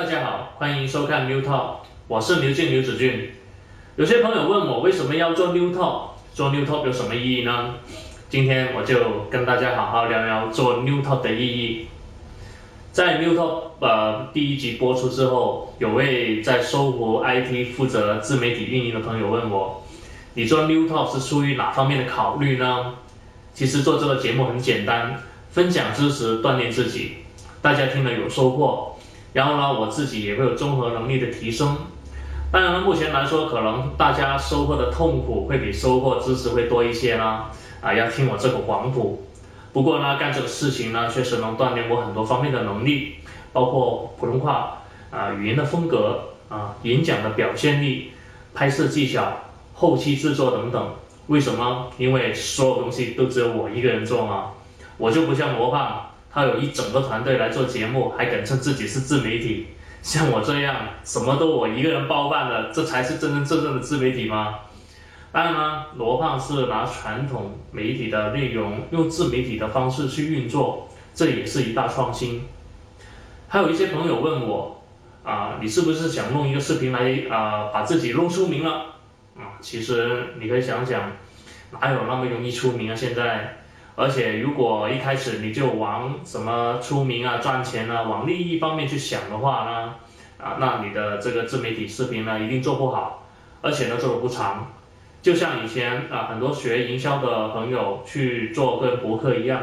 大家好，欢迎收看 New Talk，我是牛俊刘子俊。有些朋友问我为什么要做 New Talk，做 New Talk 有什么意义呢？今天我就跟大家好好聊聊做 New Talk 的意义。在 New Talk 呃第一集播出之后，有位在搜狐 IT 负责自媒体运营的朋友问我，你做 New Talk 是出于哪方面的考虑呢？其实做这个节目很简单，分享知识，锻炼自己，大家听了有收获。然后呢，我自己也会有综合能力的提升。当然了，目前来说，可能大家收获的痛苦会比收获知识会多一些啦。啊，要听我这个广谱。不过呢，干这个事情呢，确实能锻炼我很多方面的能力，包括普通话啊、语言的风格啊、演讲的表现力、拍摄技巧、后期制作等等。为什么？因为所有东西都只有我一个人做嘛。我就不像罗胖。他有一整个团队来做节目，还敢称自己是自媒体。像我这样什么都我一个人包办的，这才是真真正正的自媒体吗？当然呢，罗胖是拿传统媒体的内容用自媒体的方式去运作，这也是一大创新。还有一些朋友问我，啊，你是不是想弄一个视频来啊，把自己弄出名了？啊，其实你可以想想，哪有那么容易出名啊？现在。而且，如果一开始你就往什么出名啊、赚钱啊、往利益方面去想的话呢，啊，那你的这个自媒体视频呢，一定做不好，而且呢，做的不长。就像以前啊，很多学营销的朋友去做跟博客一样，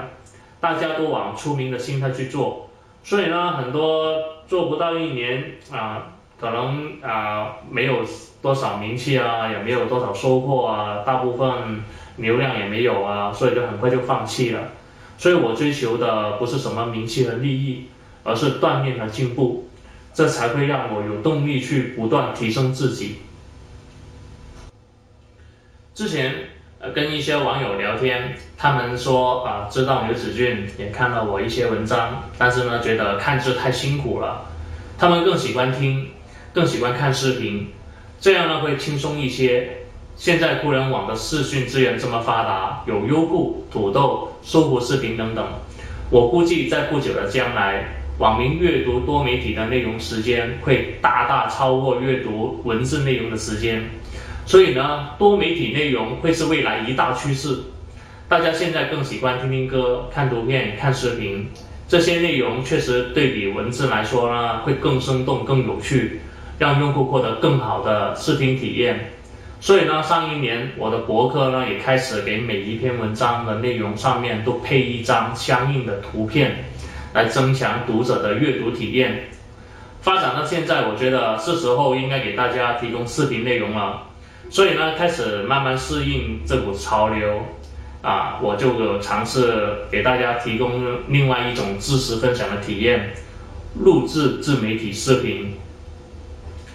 大家都往出名的心态去做，所以呢，很多做不到一年啊，可能啊，没有多少名气啊，也没有多少收获啊，大部分。流量也没有啊，所以就很快就放弃了。所以我追求的不是什么名气和利益，而是锻炼和进步，这才会让我有动力去不断提升自己。之前呃跟一些网友聊天，他们说啊知道刘子俊，也看了我一些文章，但是呢觉得看字太辛苦了，他们更喜欢听，更喜欢看视频，这样呢会轻松一些。现在互联网的视讯资源这么发达，有优酷、土豆、搜狐视频等等。我估计在不久的将来，网民阅读多媒体的内容时间会大大超过阅读文字内容的时间。所以呢，多媒体内容会是未来一大趋势。大家现在更喜欢听听歌、看图片、看视频，这些内容确实对比文字来说呢，会更生动、更有趣，让用户获得更好的视听体验。所以呢，上一年我的博客呢也开始给每一篇文章的内容上面都配一张相应的图片，来增强读者的阅读体验。发展到现在，我觉得是时候应该给大家提供视频内容了。所以呢，开始慢慢适应这股潮流，啊，我就尝试给大家提供另外一种知识分享的体验，录制自媒体视频。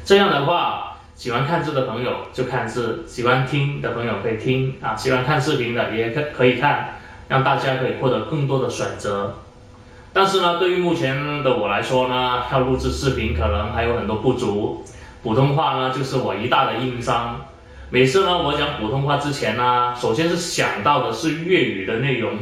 这样的话。喜欢看字的朋友就看字，喜欢听的朋友可以听啊，喜欢看视频的也可可以看，让大家可以获得更多的选择。但是呢，对于目前的我来说呢，要录制视频可能还有很多不足。普通话呢，就是我一大的硬伤。每次呢，我讲普通话之前呢，首先是想到的是粤语的内容，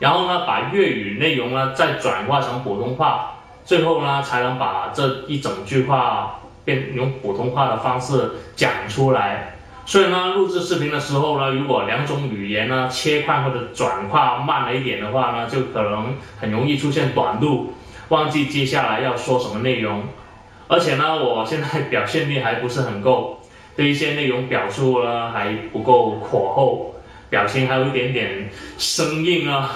然后呢，把粤语内容呢再转化成普通话，最后呢，才能把这一整句话。变用普通话的方式讲出来，所以呢，录制视频的时候呢，如果两种语言呢切换或者转化慢了一点的话呢，就可能很容易出现短路，忘记接下来要说什么内容。而且呢，我现在表现力还不是很够，对一些内容表述呢还不够火候，表情还有一点点生硬啊，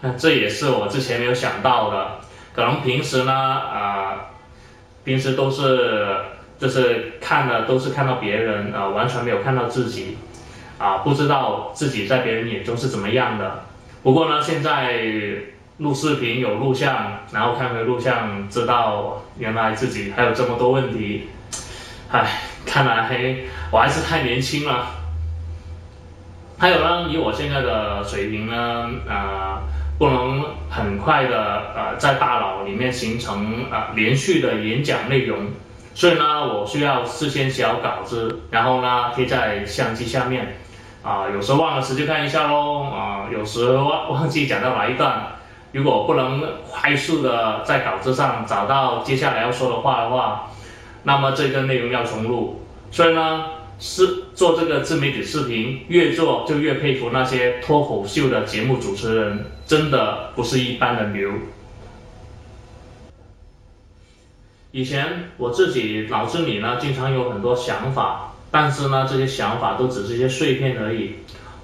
那这也是我之前没有想到的，可能平时呢啊。平时都是就是看的都是看到别人啊，完全没有看到自己，啊，不知道自己在别人眼中是怎么样的。不过呢，现在录视频有录像，然后看回录像，知道原来自己还有这么多问题。唉，看来我还是太年轻了。还有呢，以我现在的水平呢，啊。不能很快的呃在大脑里面形成啊连续的演讲内容，所以呢我需要事先写好稿子，然后呢贴在相机下面，啊有时候忘了时就看一下喽，啊有时忘忘记讲到哪一段，如果不能快速的在稿子上找到接下来要说的话的话，那么这个内容要重录。所以呢，是做这个自媒体视频，越做就越佩服那些脱口秀的节目主持人，真的不是一般的牛。以前我自己脑子里呢，经常有很多想法，但是呢，这些想法都只是一些碎片而已，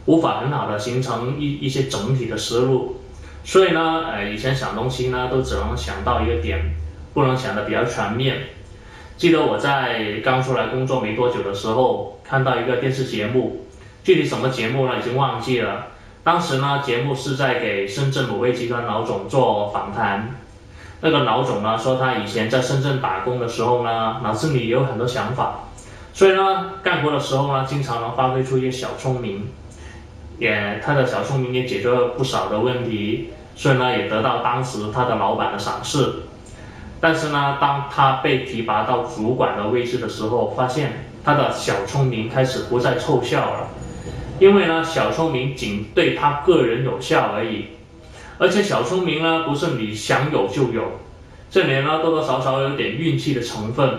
无法很好的形成一一些整体的思路。所以呢，呃，以前想东西呢，都只能想到一个点，不能想的比较全面。记得我在刚出来工作没多久的时候，看到一个电视节目，具体什么节目呢，已经忘记了。当时呢，节目是在给深圳某位集团老总做访谈。那个老总呢，说他以前在深圳打工的时候呢，脑子里也有很多想法，所以呢，干活的时候呢，经常能发挥出一些小聪明，也他的小聪明也解决了不少的问题。所以呢，也得到当时他的老板的赏识。但是呢，当他被提拔到主管的位置的时候，发现他的小聪明开始不再凑效了。因为呢，小聪明仅对他个人有效而已，而且小聪明呢，不是你想有就有，这里呢多多少少有点运气的成分，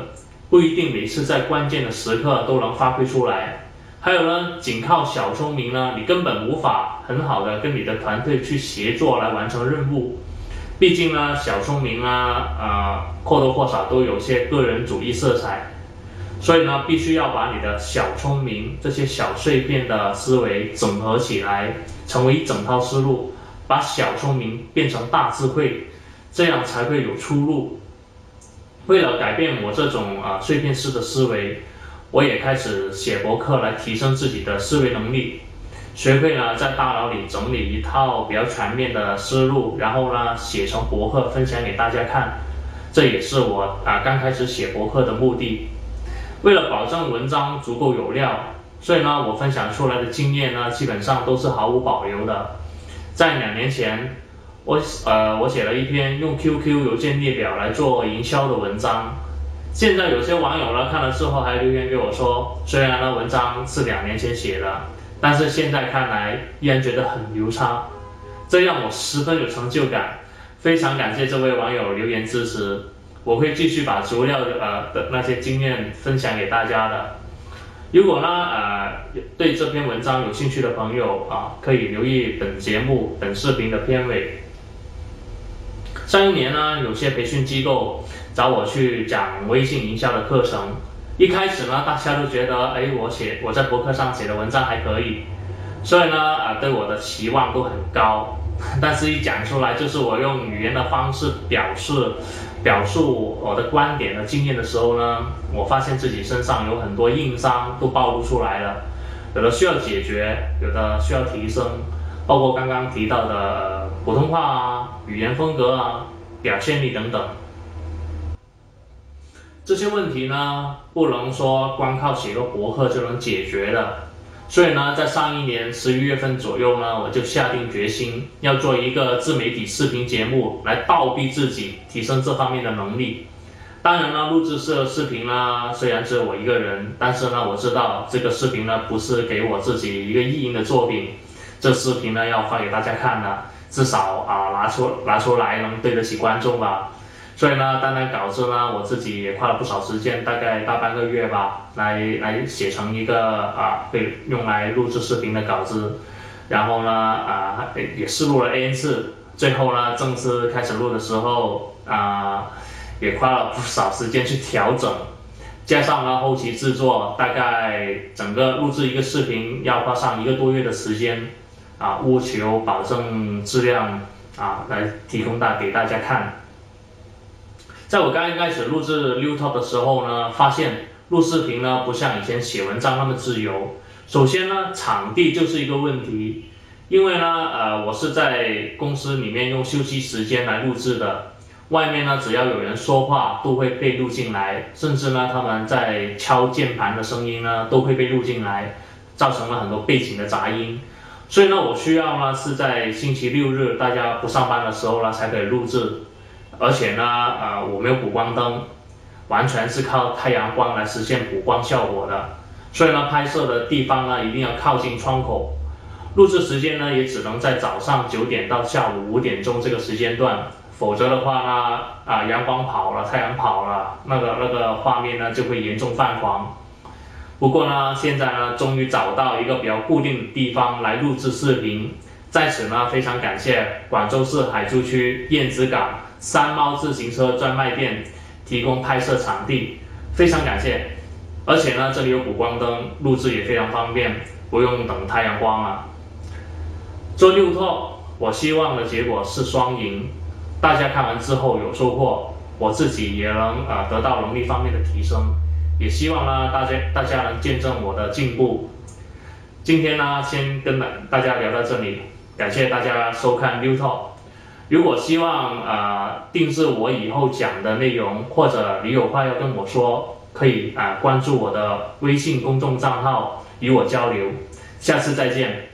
不一定每次在关键的时刻都能发挥出来。还有呢，仅靠小聪明呢，你根本无法很好的跟你的团队去协作来完成任务。毕竟呢，小聪明啊，呃，或多或少都有些个人主义色彩。所以呢，必须要把你的小聪明这些小碎片的思维整合起来，成为一整套思路，把小聪明变成大智慧，这样才会有出路。为了改变我这种啊碎片式的思维。我也开始写博客来提升自己的思维能力，学会了在大脑里整理一套比较全面的思路，然后呢写成博客分享给大家看。这也是我啊刚开始写博客的目的。为了保证文章足够有料，所以呢我分享出来的经验呢基本上都是毫无保留的。在两年前，我呃我写了一篇用 QQ 邮件列表来做营销的文章。现在有些网友呢看了之后还留言给我说，虽然呢文章是两年前写的，但是现在看来依然觉得很牛叉，这让我十分有成就感，非常感谢这位网友留言支持，我会继续把足料的呃的那些经验分享给大家的。如果呢呃对这篇文章有兴趣的朋友啊，可以留意本节目本视频的片尾。上一年呢，有些培训机构。找我去讲微信营销的课程，一开始呢，大家都觉得，哎，我写我在博客上写的文章还可以，所以呢，啊，对我的期望都很高。但是，一讲出来就是我用语言的方式表示、表述我的观点和经验的时候呢，我发现自己身上有很多硬伤都暴露出来了，有的需要解决，有的需要提升，包括刚刚提到的普通话啊、语言风格啊、表现力等等。这些问题呢，不能说光靠写个博客就能解决的。所以呢，在上一年十一月份左右呢，我就下定决心要做一个自媒体视频节目，来倒逼自己提升这方面的能力。当然呢，录制这个视频呢，虽然只有我一个人，但是呢，我知道这个视频呢，不是给我自己一个意淫的作品，这视频呢要发给大家看的，至少啊拿出拿出来能对得起观众吧。所以呢，单单稿子呢，我自己也花了不少时间，大概大半个月吧，来来写成一个啊，被用来录制视频的稿子。然后呢，啊，也试录了 N 次，最后呢，正式开始录的时候啊，也花了不少时间去调整，加上呢后期制作，大概整个录制一个视频要花上一个多月的时间，啊，务求保证质量啊，来提供大给大家看。在我刚刚开始录制六套的时候呢，发现录视频呢不像以前写文章那么自由。首先呢，场地就是一个问题，因为呢，呃，我是在公司里面用休息时间来录制的，外面呢只要有人说话都会被录进来，甚至呢他们在敲键盘的声音呢都会被录进来，造成了很多背景的杂音。所以呢，我需要呢是在星期六日大家不上班的时候呢才可以录制。而且呢，呃，我没有补光灯，完全是靠太阳光来实现补光效果的。所以呢，拍摄的地方呢一定要靠近窗口。录制时间呢也只能在早上九点到下午五点钟这个时间段，否则的话呢，啊阳光跑了，太阳跑了，那个那个画面呢就会严重泛黄。不过呢，现在呢终于找到一个比较固定的地方来录制视频，在此呢非常感谢广州市海珠区燕子港山猫自行车专卖店提供拍摄场地，非常感谢。而且呢这里有补光灯，录制也非常方便，不用等太阳光啊。做六套，我希望的结果是双赢，大家看完之后有收获，我自己也能呃得到能力方面的提升，也希望呢大家大家能见证我的进步。今天呢先跟大大家聊到这里，感谢大家收看 New Talk。如果希望啊定制我以后讲的内容，或者你有话要跟我说，可以啊关注我的微信公众账号与我交流。下次再见。